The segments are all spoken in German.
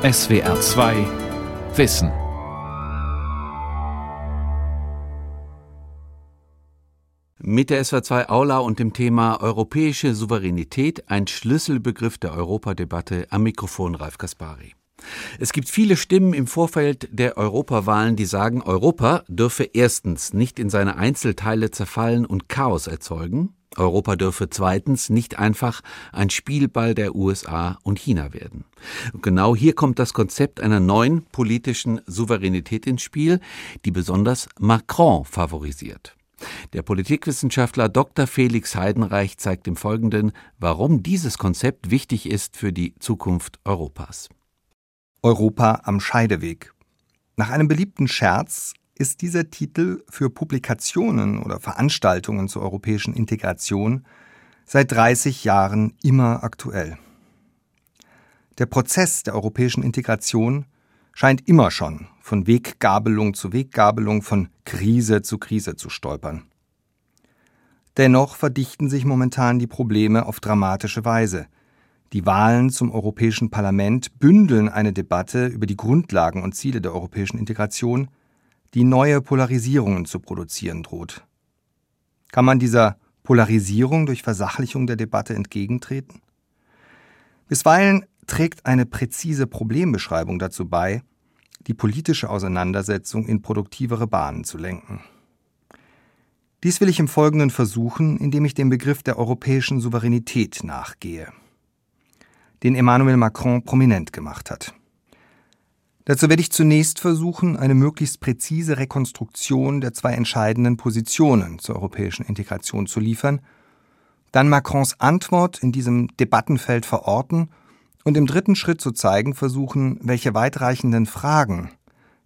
SWR 2 Wissen. Mit der SWR2 Aula und dem Thema Europäische Souveränität, ein Schlüsselbegriff der Europadebatte, am Mikrofon Ralf Kaspari. Es gibt viele Stimmen im Vorfeld der Europawahlen, die sagen, Europa dürfe erstens nicht in seine Einzelteile zerfallen und Chaos erzeugen, Europa dürfe zweitens nicht einfach ein Spielball der USA und China werden. Und genau hier kommt das Konzept einer neuen politischen Souveränität ins Spiel, die besonders Macron favorisiert. Der Politikwissenschaftler Dr. Felix Heidenreich zeigt im Folgenden, warum dieses Konzept wichtig ist für die Zukunft Europas. Europa am Scheideweg. Nach einem beliebten Scherz ist dieser Titel für Publikationen oder Veranstaltungen zur europäischen Integration seit 30 Jahren immer aktuell. Der Prozess der europäischen Integration scheint immer schon von Weggabelung zu Weggabelung, von Krise zu Krise zu stolpern. Dennoch verdichten sich momentan die Probleme auf dramatische Weise. Die Wahlen zum Europäischen Parlament bündeln eine Debatte über die Grundlagen und Ziele der europäischen Integration, die neue Polarisierungen zu produzieren droht. Kann man dieser Polarisierung durch Versachlichung der Debatte entgegentreten? Bisweilen trägt eine präzise Problembeschreibung dazu bei, die politische Auseinandersetzung in produktivere Bahnen zu lenken. Dies will ich im Folgenden versuchen, indem ich dem Begriff der europäischen Souveränität nachgehe, den Emmanuel Macron prominent gemacht hat. Dazu werde ich zunächst versuchen, eine möglichst präzise Rekonstruktion der zwei entscheidenden Positionen zur europäischen Integration zu liefern, dann Macrons Antwort in diesem Debattenfeld verorten und im dritten Schritt zu zeigen versuchen, welche weitreichenden Fragen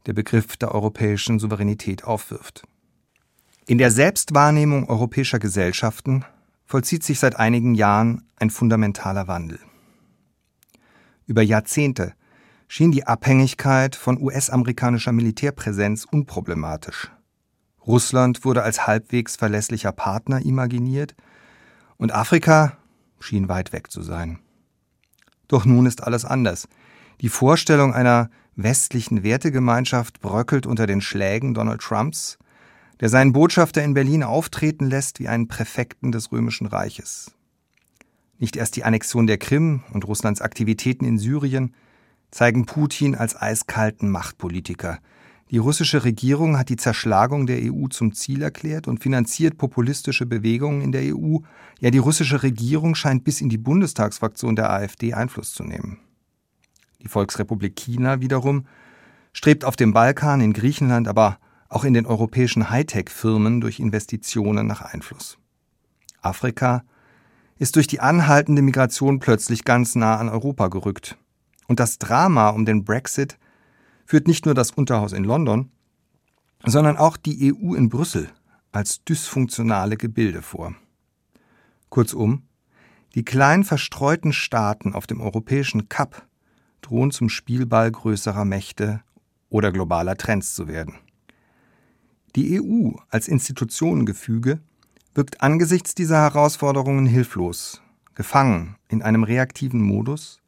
der Begriff der europäischen Souveränität aufwirft. In der Selbstwahrnehmung europäischer Gesellschaften vollzieht sich seit einigen Jahren ein fundamentaler Wandel. Über Jahrzehnte schien die Abhängigkeit von US-amerikanischer Militärpräsenz unproblematisch. Russland wurde als halbwegs verlässlicher Partner imaginiert und Afrika schien weit weg zu sein. Doch nun ist alles anders. Die Vorstellung einer westlichen Wertegemeinschaft bröckelt unter den Schlägen Donald Trumps, der seinen Botschafter in Berlin auftreten lässt wie einen Präfekten des Römischen Reiches. Nicht erst die Annexion der Krim und Russlands Aktivitäten in Syrien, zeigen Putin als eiskalten Machtpolitiker. Die russische Regierung hat die Zerschlagung der EU zum Ziel erklärt und finanziert populistische Bewegungen in der EU. Ja, die russische Regierung scheint bis in die Bundestagsfraktion der AfD Einfluss zu nehmen. Die Volksrepublik China wiederum strebt auf dem Balkan, in Griechenland, aber auch in den europäischen Hightech-Firmen durch Investitionen nach Einfluss. Afrika ist durch die anhaltende Migration plötzlich ganz nah an Europa gerückt. Und das Drama um den Brexit führt nicht nur das Unterhaus in London, sondern auch die EU in Brüssel als dysfunktionale Gebilde vor. Kurzum, die klein verstreuten Staaten auf dem europäischen Kap drohen zum Spielball größerer Mächte oder globaler Trends zu werden. Die EU als Institutionengefüge wirkt angesichts dieser Herausforderungen hilflos, gefangen in einem reaktiven Modus,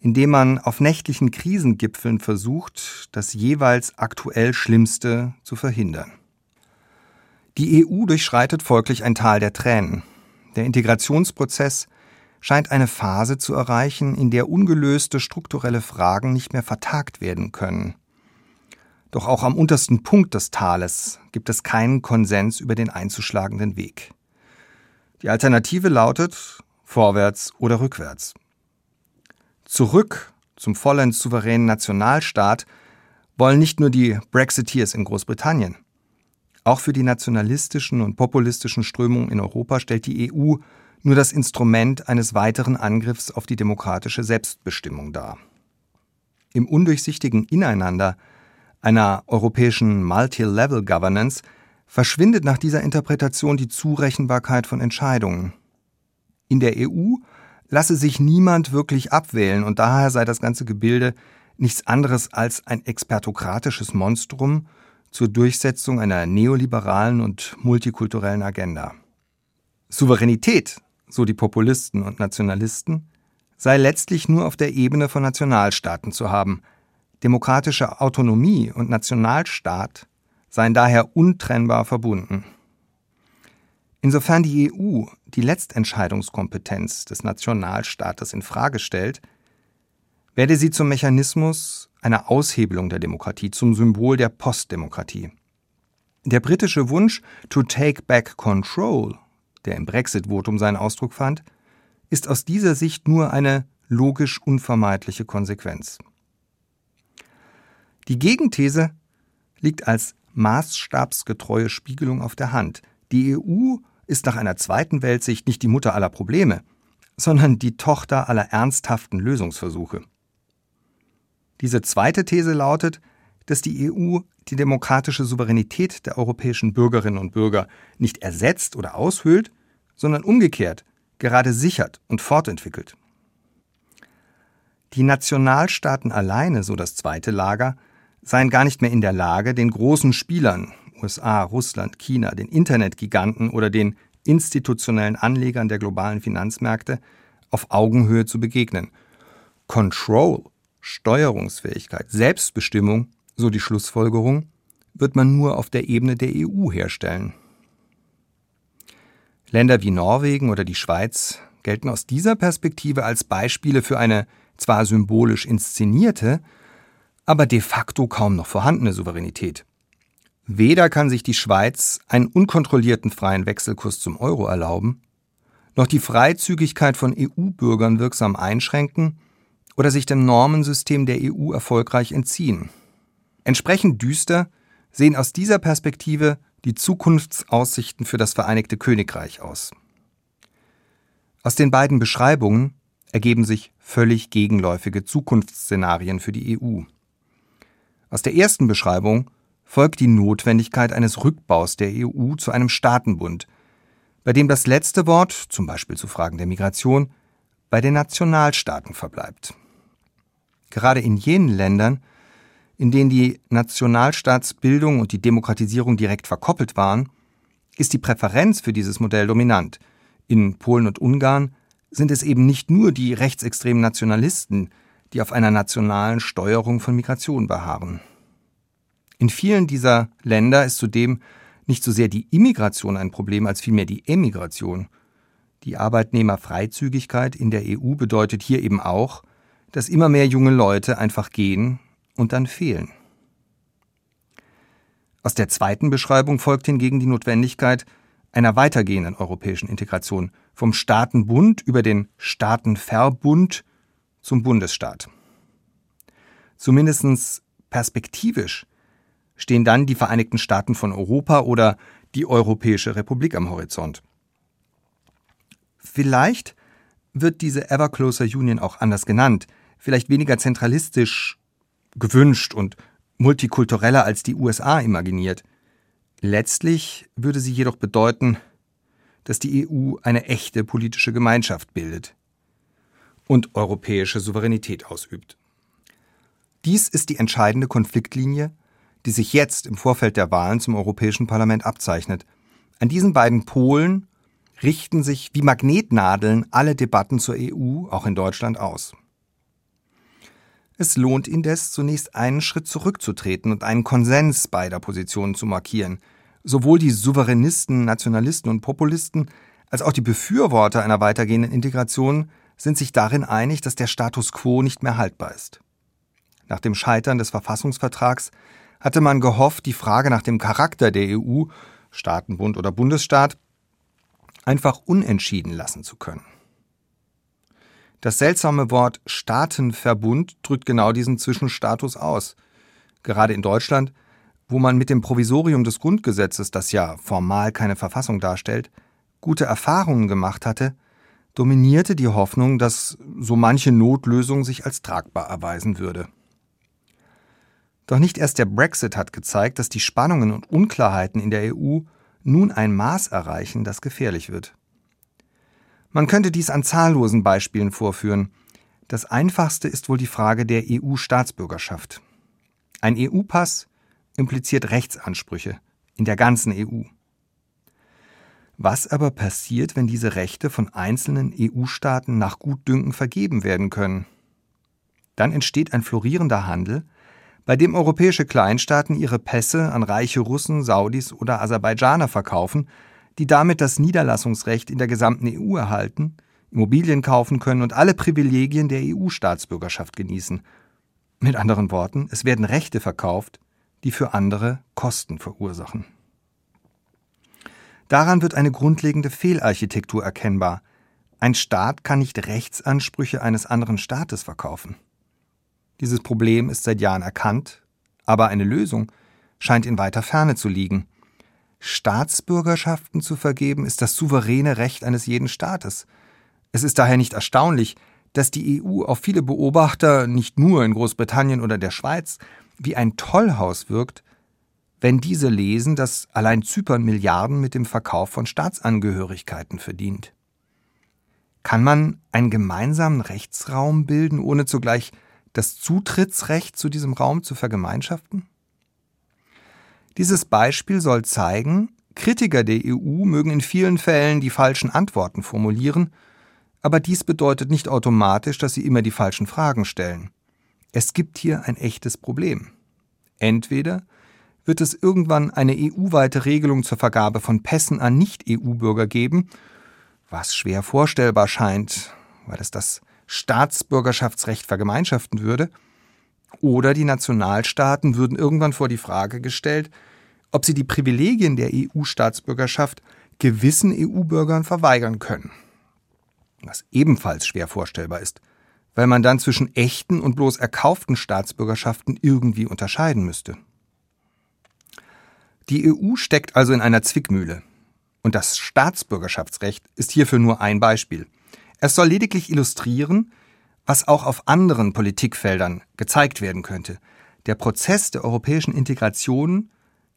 indem man auf nächtlichen Krisengipfeln versucht, das jeweils aktuell Schlimmste zu verhindern. Die EU durchschreitet folglich ein Tal der Tränen. Der Integrationsprozess scheint eine Phase zu erreichen, in der ungelöste strukturelle Fragen nicht mehr vertagt werden können. Doch auch am untersten Punkt des Tales gibt es keinen Konsens über den einzuschlagenden Weg. Die Alternative lautet vorwärts oder rückwärts. Zurück zum vollends souveränen Nationalstaat wollen nicht nur die Brexiteers in Großbritannien. Auch für die nationalistischen und populistischen Strömungen in Europa stellt die EU nur das Instrument eines weiteren Angriffs auf die demokratische Selbstbestimmung dar. Im undurchsichtigen Ineinander einer europäischen Multi-Level Governance verschwindet nach dieser Interpretation die Zurechenbarkeit von Entscheidungen. In der EU lasse sich niemand wirklich abwählen und daher sei das ganze Gebilde nichts anderes als ein expertokratisches Monstrum zur Durchsetzung einer neoliberalen und multikulturellen Agenda. Souveränität, so die Populisten und Nationalisten, sei letztlich nur auf der Ebene von Nationalstaaten zu haben. Demokratische Autonomie und Nationalstaat seien daher untrennbar verbunden. Insofern die EU die Letztentscheidungskompetenz des Nationalstaates in Frage stellt, werde sie zum Mechanismus einer Aushebelung der Demokratie, zum Symbol der Postdemokratie. Der britische Wunsch to take back control, der im Brexit-Votum seinen Ausdruck fand, ist aus dieser Sicht nur eine logisch unvermeidliche Konsequenz. Die Gegenthese liegt als maßstabsgetreue Spiegelung auf der Hand. Die EU ist nach einer zweiten Weltsicht nicht die Mutter aller Probleme, sondern die Tochter aller ernsthaften Lösungsversuche. Diese zweite These lautet, dass die EU die demokratische Souveränität der europäischen Bürgerinnen und Bürger nicht ersetzt oder aushöhlt, sondern umgekehrt gerade sichert und fortentwickelt. Die Nationalstaaten alleine, so das zweite Lager, seien gar nicht mehr in der Lage, den großen Spielern USA, Russland, China, den Internetgiganten oder den institutionellen Anlegern der globalen Finanzmärkte auf Augenhöhe zu begegnen. Control, Steuerungsfähigkeit, Selbstbestimmung, so die Schlussfolgerung, wird man nur auf der Ebene der EU herstellen. Länder wie Norwegen oder die Schweiz gelten aus dieser Perspektive als Beispiele für eine zwar symbolisch inszenierte, aber de facto kaum noch vorhandene Souveränität. Weder kann sich die Schweiz einen unkontrollierten freien Wechselkurs zum Euro erlauben, noch die Freizügigkeit von EU-Bürgern wirksam einschränken oder sich dem Normensystem der EU erfolgreich entziehen. Entsprechend düster sehen aus dieser Perspektive die Zukunftsaussichten für das Vereinigte Königreich aus. Aus den beiden Beschreibungen ergeben sich völlig gegenläufige Zukunftsszenarien für die EU. Aus der ersten Beschreibung folgt die Notwendigkeit eines Rückbaus der EU zu einem Staatenbund, bei dem das letzte Wort, zum Beispiel zu Fragen der Migration, bei den Nationalstaaten verbleibt. Gerade in jenen Ländern, in denen die Nationalstaatsbildung und die Demokratisierung direkt verkoppelt waren, ist die Präferenz für dieses Modell dominant. In Polen und Ungarn sind es eben nicht nur die rechtsextremen Nationalisten, die auf einer nationalen Steuerung von Migration beharren. In vielen dieser Länder ist zudem nicht so sehr die Immigration ein Problem als vielmehr die Emigration. Die Arbeitnehmerfreizügigkeit in der EU bedeutet hier eben auch, dass immer mehr junge Leute einfach gehen und dann fehlen. Aus der zweiten Beschreibung folgt hingegen die Notwendigkeit einer weitergehenden europäischen Integration vom Staatenbund über den Staatenverbund zum Bundesstaat. Zumindest perspektivisch stehen dann die Vereinigten Staaten von Europa oder die Europäische Republik am Horizont. Vielleicht wird diese Ever Closer Union auch anders genannt, vielleicht weniger zentralistisch gewünscht und multikultureller als die USA imaginiert. Letztlich würde sie jedoch bedeuten, dass die EU eine echte politische Gemeinschaft bildet und europäische Souveränität ausübt. Dies ist die entscheidende Konfliktlinie, die sich jetzt im Vorfeld der Wahlen zum Europäischen Parlament abzeichnet. An diesen beiden Polen richten sich wie Magnetnadeln alle Debatten zur EU, auch in Deutschland, aus. Es lohnt indes, zunächst einen Schritt zurückzutreten und einen Konsens beider Positionen zu markieren. Sowohl die Souveränisten, Nationalisten und Populisten als auch die Befürworter einer weitergehenden Integration sind sich darin einig, dass der Status quo nicht mehr haltbar ist. Nach dem Scheitern des Verfassungsvertrags hatte man gehofft, die Frage nach dem Charakter der EU, Staatenbund oder Bundesstaat, einfach unentschieden lassen zu können. Das seltsame Wort Staatenverbund drückt genau diesen Zwischenstatus aus. Gerade in Deutschland, wo man mit dem Provisorium des Grundgesetzes, das ja formal keine Verfassung darstellt, gute Erfahrungen gemacht hatte, dominierte die Hoffnung, dass so manche Notlösung sich als tragbar erweisen würde. Doch nicht erst der Brexit hat gezeigt, dass die Spannungen und Unklarheiten in der EU nun ein Maß erreichen, das gefährlich wird. Man könnte dies an zahllosen Beispielen vorführen. Das einfachste ist wohl die Frage der EU-Staatsbürgerschaft. Ein EU-Pass impliziert Rechtsansprüche in der ganzen EU. Was aber passiert, wenn diese Rechte von einzelnen EU-Staaten nach Gutdünken vergeben werden können? Dann entsteht ein florierender Handel, bei dem europäische Kleinstaaten ihre Pässe an reiche Russen, Saudis oder Aserbaidschaner verkaufen, die damit das Niederlassungsrecht in der gesamten EU erhalten, Immobilien kaufen können und alle Privilegien der EU-Staatsbürgerschaft genießen. Mit anderen Worten, es werden Rechte verkauft, die für andere Kosten verursachen. Daran wird eine grundlegende Fehlarchitektur erkennbar. Ein Staat kann nicht Rechtsansprüche eines anderen Staates verkaufen. Dieses Problem ist seit Jahren erkannt, aber eine Lösung scheint in weiter Ferne zu liegen. Staatsbürgerschaften zu vergeben ist das souveräne Recht eines jeden Staates. Es ist daher nicht erstaunlich, dass die EU auf viele Beobachter, nicht nur in Großbritannien oder der Schweiz, wie ein Tollhaus wirkt, wenn diese lesen, dass allein Zypern Milliarden mit dem Verkauf von Staatsangehörigkeiten verdient. Kann man einen gemeinsamen Rechtsraum bilden, ohne zugleich das Zutrittsrecht zu diesem Raum zu vergemeinschaften? Dieses Beispiel soll zeigen, Kritiker der EU mögen in vielen Fällen die falschen Antworten formulieren, aber dies bedeutet nicht automatisch, dass sie immer die falschen Fragen stellen. Es gibt hier ein echtes Problem. Entweder wird es irgendwann eine EU-weite Regelung zur Vergabe von Pässen an Nicht-EU-Bürger geben, was schwer vorstellbar scheint, weil es das Staatsbürgerschaftsrecht vergemeinschaften würde, oder die Nationalstaaten würden irgendwann vor die Frage gestellt, ob sie die Privilegien der EU-Staatsbürgerschaft gewissen EU-Bürgern verweigern können. Was ebenfalls schwer vorstellbar ist, weil man dann zwischen echten und bloß erkauften Staatsbürgerschaften irgendwie unterscheiden müsste. Die EU steckt also in einer Zwickmühle. Und das Staatsbürgerschaftsrecht ist hierfür nur ein Beispiel – es soll lediglich illustrieren, was auch auf anderen Politikfeldern gezeigt werden könnte. Der Prozess der europäischen Integration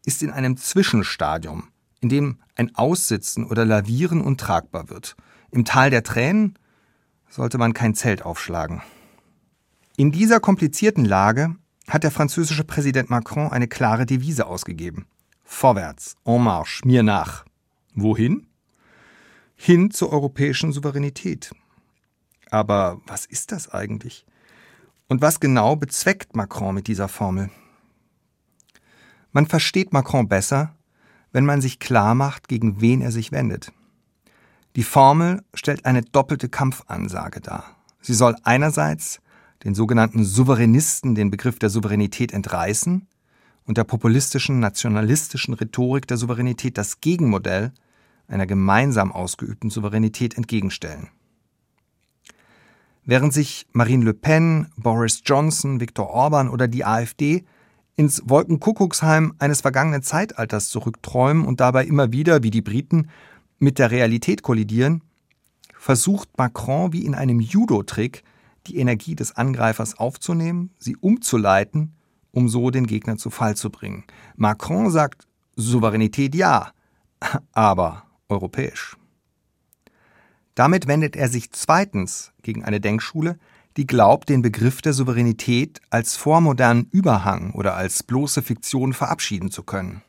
ist in einem Zwischenstadium, in dem ein Aussitzen oder Lavieren untragbar wird. Im Tal der Tränen sollte man kein Zelt aufschlagen. In dieser komplizierten Lage hat der französische Präsident Macron eine klare Devise ausgegeben. Vorwärts, en marche, mir nach. Wohin? Hin zur europäischen Souveränität. Aber was ist das eigentlich? Und was genau bezweckt Macron mit dieser Formel? Man versteht Macron besser, wenn man sich klar macht, gegen wen er sich wendet. Die Formel stellt eine doppelte Kampfansage dar. Sie soll einerseits den sogenannten Souveränisten den Begriff der Souveränität entreißen und der populistischen, nationalistischen Rhetorik der Souveränität das Gegenmodell einer gemeinsam ausgeübten Souveränität entgegenstellen. Während sich Marine Le Pen, Boris Johnson, Viktor Orban oder die AfD ins Wolkenkuckucksheim eines vergangenen Zeitalters zurückträumen und dabei immer wieder, wie die Briten, mit der Realität kollidieren, versucht Macron wie in einem Judo-Trick, die Energie des Angreifers aufzunehmen, sie umzuleiten, um so den Gegner zu Fall zu bringen. Macron sagt Souveränität ja, aber europäisch. Damit wendet er sich zweitens gegen eine Denkschule, die glaubt, den Begriff der Souveränität als vormodernen Überhang oder als bloße Fiktion verabschieden zu können.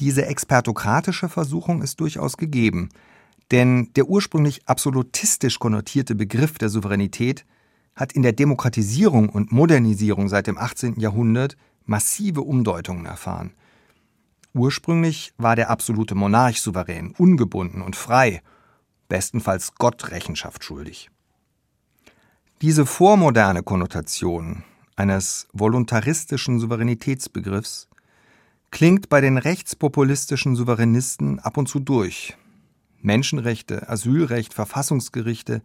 Diese expertokratische Versuchung ist durchaus gegeben, denn der ursprünglich absolutistisch konnotierte Begriff der Souveränität hat in der Demokratisierung und Modernisierung seit dem 18. Jahrhundert massive Umdeutungen erfahren – Ursprünglich war der absolute Monarch souverän, ungebunden und frei, bestenfalls Gott Rechenschaft schuldig. Diese vormoderne Konnotation eines voluntaristischen Souveränitätsbegriffs klingt bei den rechtspopulistischen Souveränisten ab und zu durch. Menschenrechte, Asylrecht, Verfassungsgerichte,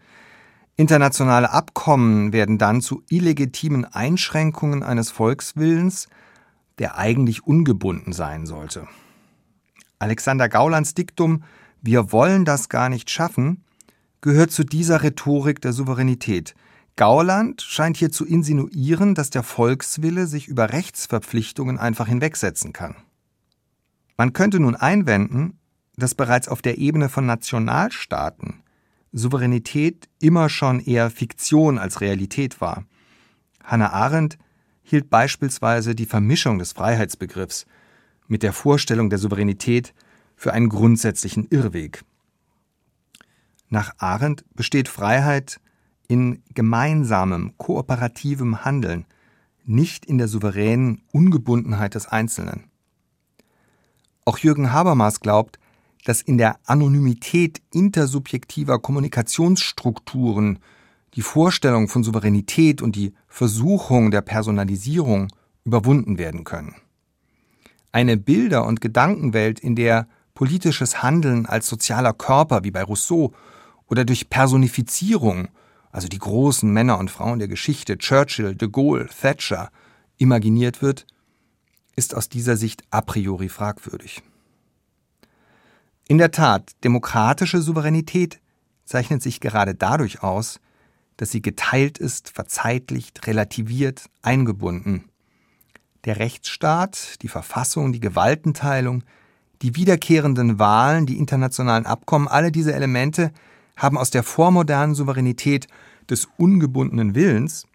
internationale Abkommen werden dann zu illegitimen Einschränkungen eines Volkswillens, der eigentlich ungebunden sein sollte. Alexander Gaulands Diktum Wir wollen das gar nicht schaffen gehört zu dieser Rhetorik der Souveränität. Gauland scheint hier zu insinuieren, dass der Volkswille sich über Rechtsverpflichtungen einfach hinwegsetzen kann. Man könnte nun einwenden, dass bereits auf der Ebene von Nationalstaaten Souveränität immer schon eher Fiktion als Realität war. Hannah Arendt hielt beispielsweise die Vermischung des Freiheitsbegriffs mit der Vorstellung der Souveränität für einen grundsätzlichen Irrweg. Nach Arendt besteht Freiheit in gemeinsamem, kooperativem Handeln, nicht in der souveränen Ungebundenheit des Einzelnen. Auch Jürgen Habermas glaubt, dass in der Anonymität intersubjektiver Kommunikationsstrukturen die Vorstellung von Souveränität und die Versuchung der Personalisierung überwunden werden können. Eine Bilder- und Gedankenwelt, in der politisches Handeln als sozialer Körper wie bei Rousseau oder durch Personifizierung also die großen Männer und Frauen der Geschichte, Churchill, de Gaulle, Thatcher, imaginiert wird, ist aus dieser Sicht a priori fragwürdig. In der Tat, demokratische Souveränität zeichnet sich gerade dadurch aus, dass sie geteilt ist, verzeitlicht, relativiert, eingebunden. Der Rechtsstaat, die Verfassung, die Gewaltenteilung, die wiederkehrenden Wahlen, die internationalen Abkommen, alle diese Elemente haben aus der vormodernen Souveränität des ungebundenen Willens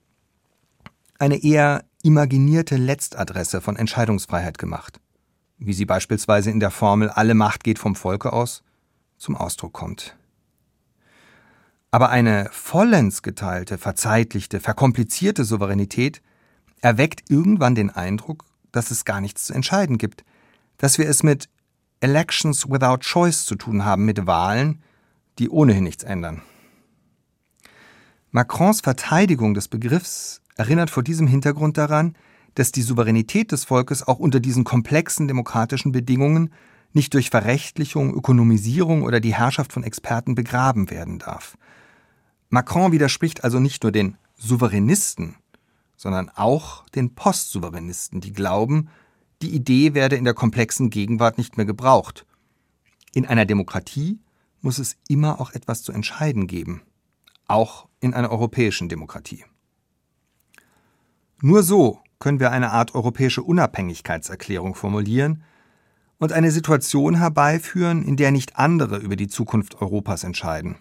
eine eher imaginierte Letztadresse von Entscheidungsfreiheit gemacht, wie sie beispielsweise in der Formel Alle Macht geht vom Volke aus zum Ausdruck kommt. Aber eine vollends geteilte, verzeitlichte, verkomplizierte Souveränität erweckt irgendwann den Eindruck, dass es gar nichts zu entscheiden gibt, dass wir es mit Elections without choice zu tun haben, mit Wahlen, die ohnehin nichts ändern. Macrons Verteidigung des Begriffs erinnert vor diesem Hintergrund daran, dass die Souveränität des Volkes auch unter diesen komplexen demokratischen Bedingungen nicht durch Verrechtlichung, Ökonomisierung oder die Herrschaft von Experten begraben werden darf. Macron widerspricht also nicht nur den Souveränisten, sondern auch den Postsouveränisten, die glauben, die Idee werde in der komplexen Gegenwart nicht mehr gebraucht. In einer Demokratie muss es immer auch etwas zu entscheiden geben, auch in einer europäischen Demokratie. Nur so können wir eine Art europäische Unabhängigkeitserklärung formulieren und eine Situation herbeiführen, in der nicht andere über die Zukunft Europas entscheiden.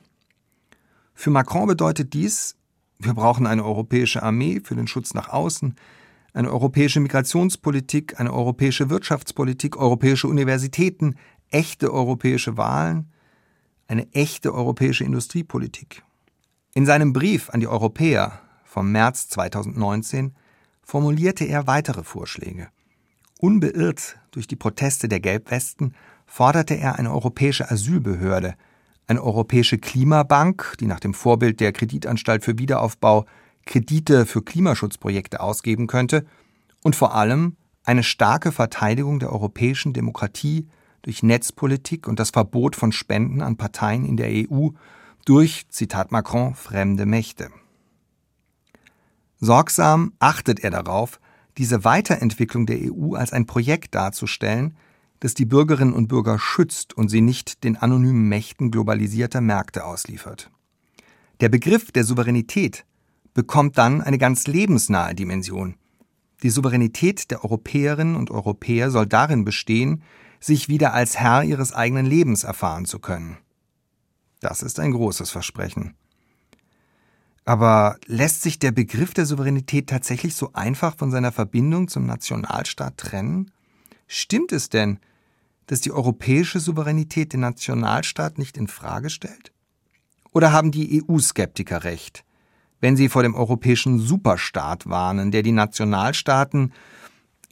Für Macron bedeutet dies, wir brauchen eine europäische Armee für den Schutz nach außen, eine europäische Migrationspolitik, eine europäische Wirtschaftspolitik, europäische Universitäten, echte europäische Wahlen, eine echte europäische Industriepolitik. In seinem Brief an die Europäer vom März 2019 formulierte er weitere Vorschläge. Unbeirrt durch die Proteste der Gelbwesten forderte er eine europäische Asylbehörde, eine europäische Klimabank, die nach dem Vorbild der Kreditanstalt für Wiederaufbau Kredite für Klimaschutzprojekte ausgeben könnte und vor allem eine starke Verteidigung der europäischen Demokratie durch Netzpolitik und das Verbot von Spenden an Parteien in der EU durch, Zitat Macron, fremde Mächte. Sorgsam achtet er darauf, diese Weiterentwicklung der EU als ein Projekt darzustellen, das die Bürgerinnen und Bürger schützt und sie nicht den anonymen Mächten globalisierter Märkte ausliefert. Der Begriff der Souveränität bekommt dann eine ganz lebensnahe Dimension. Die Souveränität der Europäerinnen und Europäer soll darin bestehen, sich wieder als Herr ihres eigenen Lebens erfahren zu können. Das ist ein großes Versprechen. Aber lässt sich der Begriff der Souveränität tatsächlich so einfach von seiner Verbindung zum Nationalstaat trennen? Stimmt es denn, dass die europäische Souveränität den Nationalstaat nicht in Frage stellt? Oder haben die EU-Skeptiker recht, wenn sie vor dem europäischen Superstaat warnen, der die Nationalstaaten,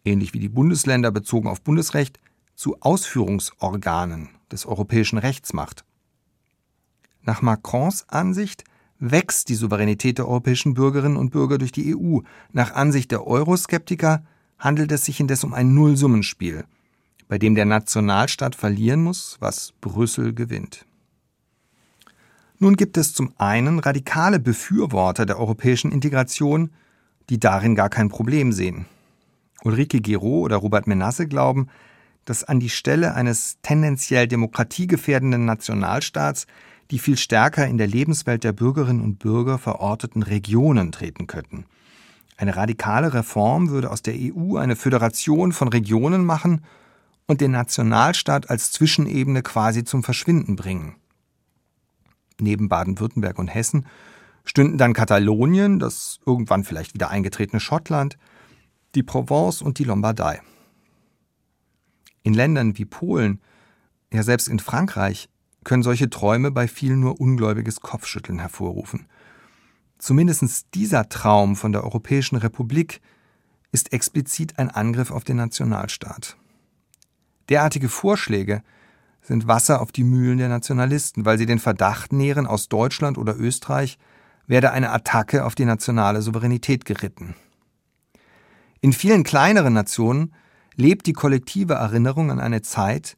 ähnlich wie die Bundesländer bezogen auf Bundesrecht, zu Ausführungsorganen des europäischen Rechts macht. Nach Macrons Ansicht wächst die Souveränität der europäischen Bürgerinnen und Bürger durch die EU. Nach Ansicht der Euroskeptiker handelt es sich indes um ein Nullsummenspiel, bei dem der Nationalstaat verlieren muss, was Brüssel gewinnt. Nun gibt es zum einen radikale Befürworter der europäischen Integration, die darin gar kein Problem sehen. Ulrike Giraud oder Robert Menasse glauben, dass an die Stelle eines tendenziell demokratiegefährdenden Nationalstaats die viel stärker in der Lebenswelt der Bürgerinnen und Bürger verorteten Regionen treten könnten. Eine radikale Reform würde aus der EU eine Föderation von Regionen machen und den Nationalstaat als Zwischenebene quasi zum Verschwinden bringen. Neben Baden-Württemberg und Hessen stünden dann Katalonien, das irgendwann vielleicht wieder eingetretene Schottland, die Provence und die Lombardei. In Ländern wie Polen Ja, selbst in Frankreich können solche Träume bei vielen nur ungläubiges Kopfschütteln hervorrufen. Zumindest dieser Traum von der Europäischen Republik ist explizit ein Angriff auf den Nationalstaat. Derartige Vorschläge sind Wasser auf die Mühlen der Nationalisten, weil sie den Verdacht nähren, aus Deutschland oder Österreich werde eine Attacke auf die nationale Souveränität geritten. In vielen kleineren Nationen lebt die kollektive Erinnerung an eine Zeit,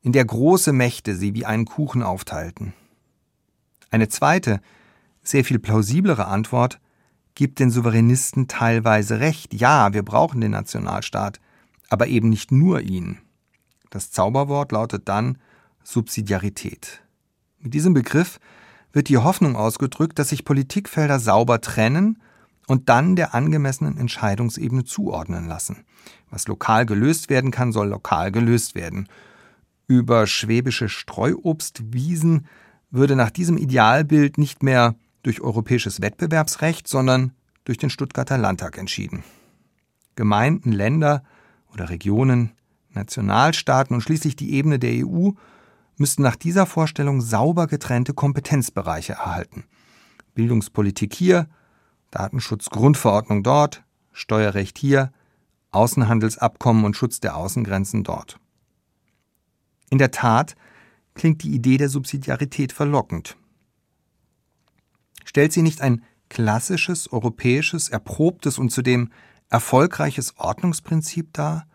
in der große Mächte sie wie einen Kuchen aufteilten. Eine zweite, sehr viel plausiblere Antwort gibt den Souveränisten teilweise recht. Ja, wir brauchen den Nationalstaat, aber eben nicht nur ihn. Das Zauberwort lautet dann Subsidiarität. Mit diesem Begriff wird die Hoffnung ausgedrückt, dass sich Politikfelder sauber trennen und dann der angemessenen Entscheidungsebene zuordnen lassen. Was lokal gelöst werden kann, soll lokal gelöst werden. Über schwäbische Streuobstwiesen würde nach diesem Idealbild nicht mehr durch europäisches Wettbewerbsrecht, sondern durch den Stuttgarter Landtag entschieden. Gemeinden, Länder oder Regionen, Nationalstaaten und schließlich die Ebene der EU müssten nach dieser Vorstellung sauber getrennte Kompetenzbereiche erhalten. Bildungspolitik hier, Datenschutzgrundverordnung dort, Steuerrecht hier, Außenhandelsabkommen und Schutz der Außengrenzen dort. In der Tat klingt die Idee der Subsidiarität verlockend. Stellt sie nicht ein klassisches, europäisches, erprobtes und zudem erfolgreiches Ordnungsprinzip dar?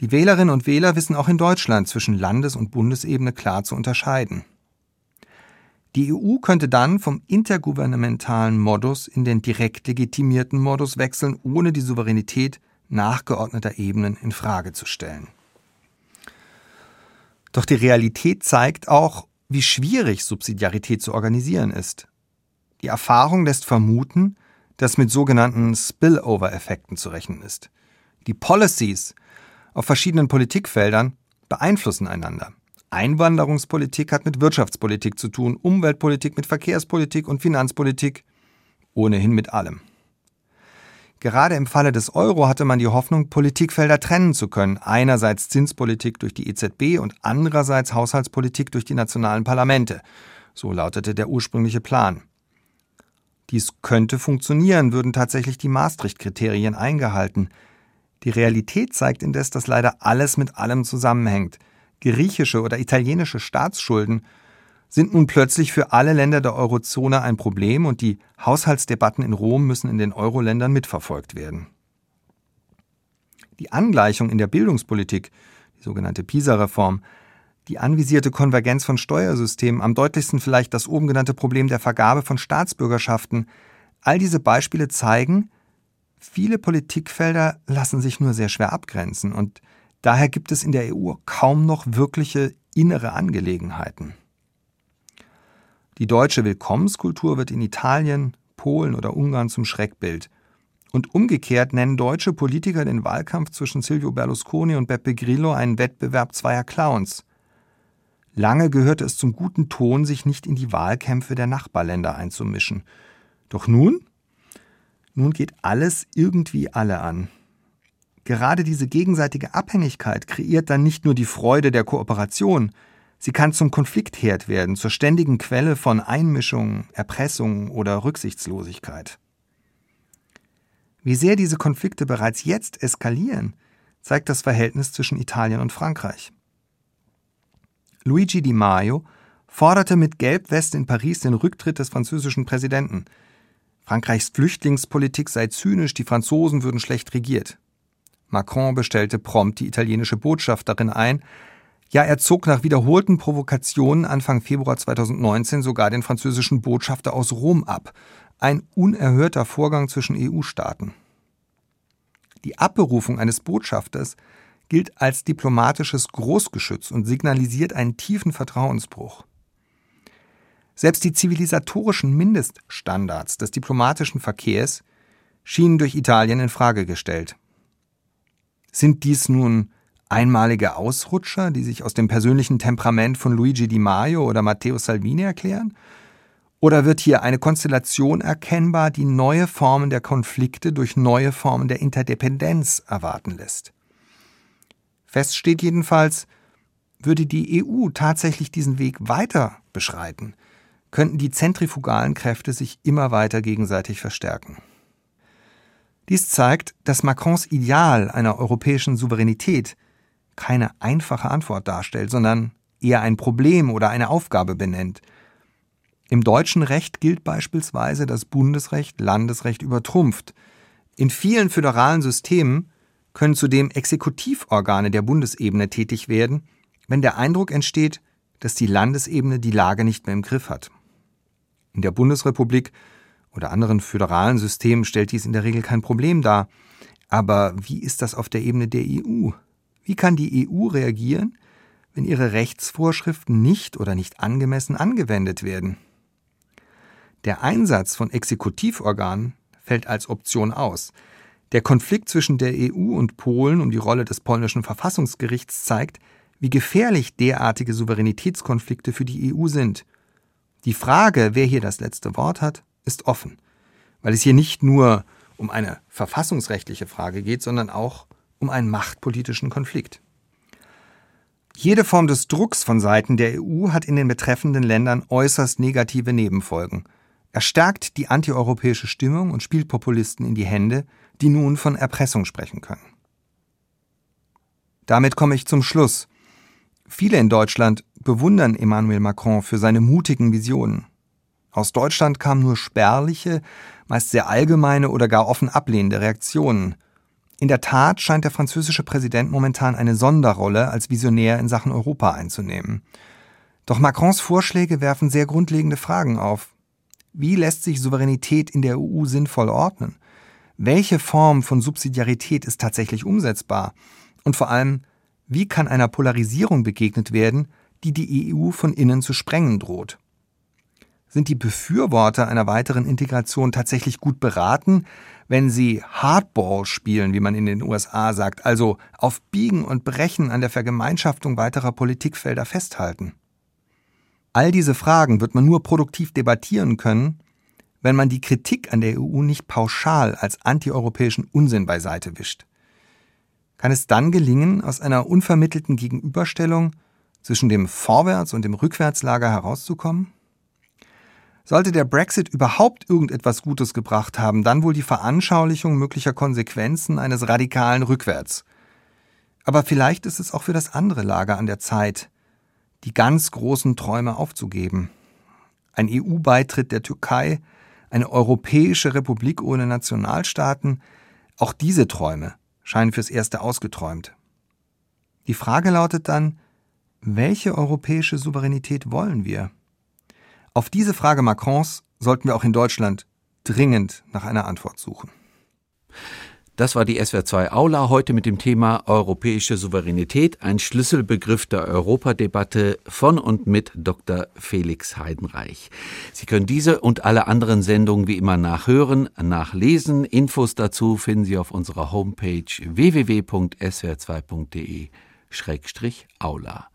Die Wählerinnen und Wähler wissen auch in Deutschland zwischen Landes- und Bundesebene klar zu unterscheiden. Die EU könnte dann vom intergouvernementalen Modus in den direkt legitimierten Modus wechseln, ohne die Souveränität nachgeordneter Ebenen in Frage zu stellen. Doch die Realität zeigt auch, wie schwierig Subsidiarität zu organisieren ist. Die Erfahrung lässt vermuten, dass mit sogenannten Spillover-Effekten zu rechnen ist. Die Policies auf verschiedenen Politikfeldern beeinflussen einander. Einwanderungspolitik hat mit Wirtschaftspolitik zu tun, Umweltpolitik mit Verkehrspolitik und Finanzpolitik, ohnehin mit allem. Gerade im Falle des Euro hatte man die Hoffnung, Politikfelder trennen zu können, einerseits Zinspolitik durch die EZB und andererseits Haushaltspolitik durch die nationalen Parlamente. So lautete der ursprüngliche Plan. Dies könnte funktionieren, würden tatsächlich die Maastricht-Kriterien eingehalten. Die Realität zeigt indes, dass leider alles mit allem zusammenhängt. Griechische oder italienische Staatsschulden sind nun plötzlich für alle Länder der Eurozone ein Problem und die Haushaltsdebatten in Rom müssen in den Euro-Ländern mitverfolgt werden. Die Angleichung in der Bildungspolitik, die sogenannte PISA-Reform, die anvisierte Konvergenz von Steuersystemen, am deutlichsten vielleicht das oben genannte Problem der Vergabe von Staatsbürgerschaften. All diese Beispiele zeigen, viele Politikfelder lassen sich nur sehr schwer abgrenzen und daher gibt es in der EU kaum noch wirkliche innere Angelegenheiten. Die deutsche Willkommenskultur wird in Italien, Polen oder Ungarn zum Schreckbild. Und umgekehrt nennen deutsche Politiker den Wahlkampf zwischen Silvio Berlusconi und Beppe Grillo einen Wettbewerb zweier Clowns. Lange gehörte es zum guten Ton, sich nicht in die Wahlkämpfe der Nachbarländer einzumischen. Doch nun? Nun geht alles irgendwie alle an. Gerade diese gegenseitige Abhängigkeit kreiert dann nicht nur die Freude der Kooperation, sie kann zum Konfliktherd werden, zur ständigen Quelle von Einmischung, Erpressung oder Rücksichtslosigkeit. Wie sehr diese Konflikte bereits jetzt eskalieren, zeigt das Verhältnis zwischen Italien und Frankreich. Luigi Di Maio forderte mit Gelbweste in Paris den Rücktritt des französischen Präsidenten. Frankreichs Flüchtlingspolitik sei zynisch, die Franzosen würden schlecht regiert. Macron bestellte prompt die italienische Botschafterin ein. Ja, er zog nach wiederholten Provokationen Anfang Februar 2019 sogar den französischen Botschafter aus Rom ab. Ein unerhörter Vorgang zwischen EU-Staaten. Die Abberufung eines Botschafters gilt als diplomatisches Großgeschütz und signalisiert einen tiefen Vertrauensbruch. Selbst die zivilisatorischen Mindeststandards des diplomatischen Verkehrs schienen durch Italien in Frage gestellt. Sind dies nun einmalige Ausrutscher, die sich aus dem persönlichen Temperament von Luigi Di Maio oder Matteo Salvini erklären? Oder wird hier eine Konstellation erkennbar, die neue Formen der Konflikte durch neue Formen der Interdependenz erwarten lässt? Fest steht jedenfalls, Würde die EU tatsächlich diesen Weg weiter beschreiten, könnten die zentrifugalen Kräfte sich immer weiter gegenseitig verstärken. Dies zeigt, dass Macrons Ideal einer europäischen Souveränität keine einfache Antwort darstellt, sondern eher ein Problem oder eine Aufgabe benennt. Im deutschen Recht gilt beispielsweise, dass Bundesrecht Landesrecht übertrumpft. In vielen föderalen Systemen können zudem Exekutivorgane der Bundesebene tätig werden, wenn der Eindruck entsteht, dass die Landesebene die Lage nicht mehr im Griff hat. In der Bundesrepublik oder anderen föderalen Systemen stellt dies in der Regel kein Problem dar. Aber wie ist das auf der Ebene der EU? Wie kann die EU reagieren, wenn ihre Rechtsvorschriften nicht oder nicht angemessen angewendet werden? Der Einsatz von Exekutivorganen fällt als Option aus. Der Konflikt zwischen der EU und Polen um die Rolle des polnischen Verfassungsgerichts zeigt, wie gefährlich derartige Souveränitätskonflikte für die EU sind. Die Frage, wer hier das letzte Wort hat, ist offen, weil es hier nicht nur um eine verfassungsrechtliche Frage geht, sondern auch um einen machtpolitischen Konflikt. Jede Form des Drucks von Seiten der EU hat in den betreffenden Ländern äußerst negative Nebenfolgen. Er stärkt die antieuropäische Stimmung und spielt Populisten in die Hände, die nun von Erpressung sprechen können. Damit komme ich zum Schluss. Viele in Deutschland bewundern Emmanuel Macron für seine mutigen Visionen. Aus Deutschland kamen nur spärliche, meist sehr allgemeine oder gar offen ablehnende Reaktionen. In der Tat scheint der französische Präsident momentan eine Sonderrolle als Visionär in Sachen Europa einzunehmen. Doch Macrons Vorschläge werfen sehr grundlegende Fragen auf. Wie lässt sich Souveränität in der EU sinnvoll ordnen? Welche Form von Subsidiarität ist tatsächlich umsetzbar? Und vor allem, wie kann einer Polarisierung begegnet werden, die die EU von innen zu sprengen droht? sind die Befürworter einer weiteren Integration tatsächlich gut beraten, wenn sie Hardball spielen, wie man in den USA sagt, also auf Biegen und Brechen an der Vergemeinschaftung weiterer Politikfelder festhalten. All diese Fragen wird man nur produktiv debattieren können, wenn man die Kritik an der EU nicht pauschal als antieuropäischen Unsinn beiseite wischt. Kann es dann gelingen, aus einer unvermittelten Gegenüberstellung zwischen dem Vorwärts- und dem Rückwärtslager herauszukommen? Sollte der Brexit überhaupt irgendetwas Gutes gebracht haben, dann wohl die Veranschaulichung möglicher Konsequenzen eines radikalen Rückwärts. Aber vielleicht ist es auch für das andere Lager an der Zeit, die ganz großen Träume aufzugeben. Ein EU-Beitritt der Türkei, eine europäische Republik ohne Nationalstaaten, auch diese Träume scheinen fürs Erste ausgeträumt. Die Frage lautet dann, welche europäische Souveränität wollen wir? Auf diese Frage Macrons sollten wir auch in Deutschland dringend nach einer Antwort suchen. Das war die SWR2 Aula heute mit dem Thema Europäische Souveränität, ein Schlüsselbegriff der Europadebatte von und mit Dr. Felix Heidenreich. Sie können diese und alle anderen Sendungen wie immer nachhören, nachlesen. Infos dazu finden Sie auf unserer Homepage www.swr2.de-aula.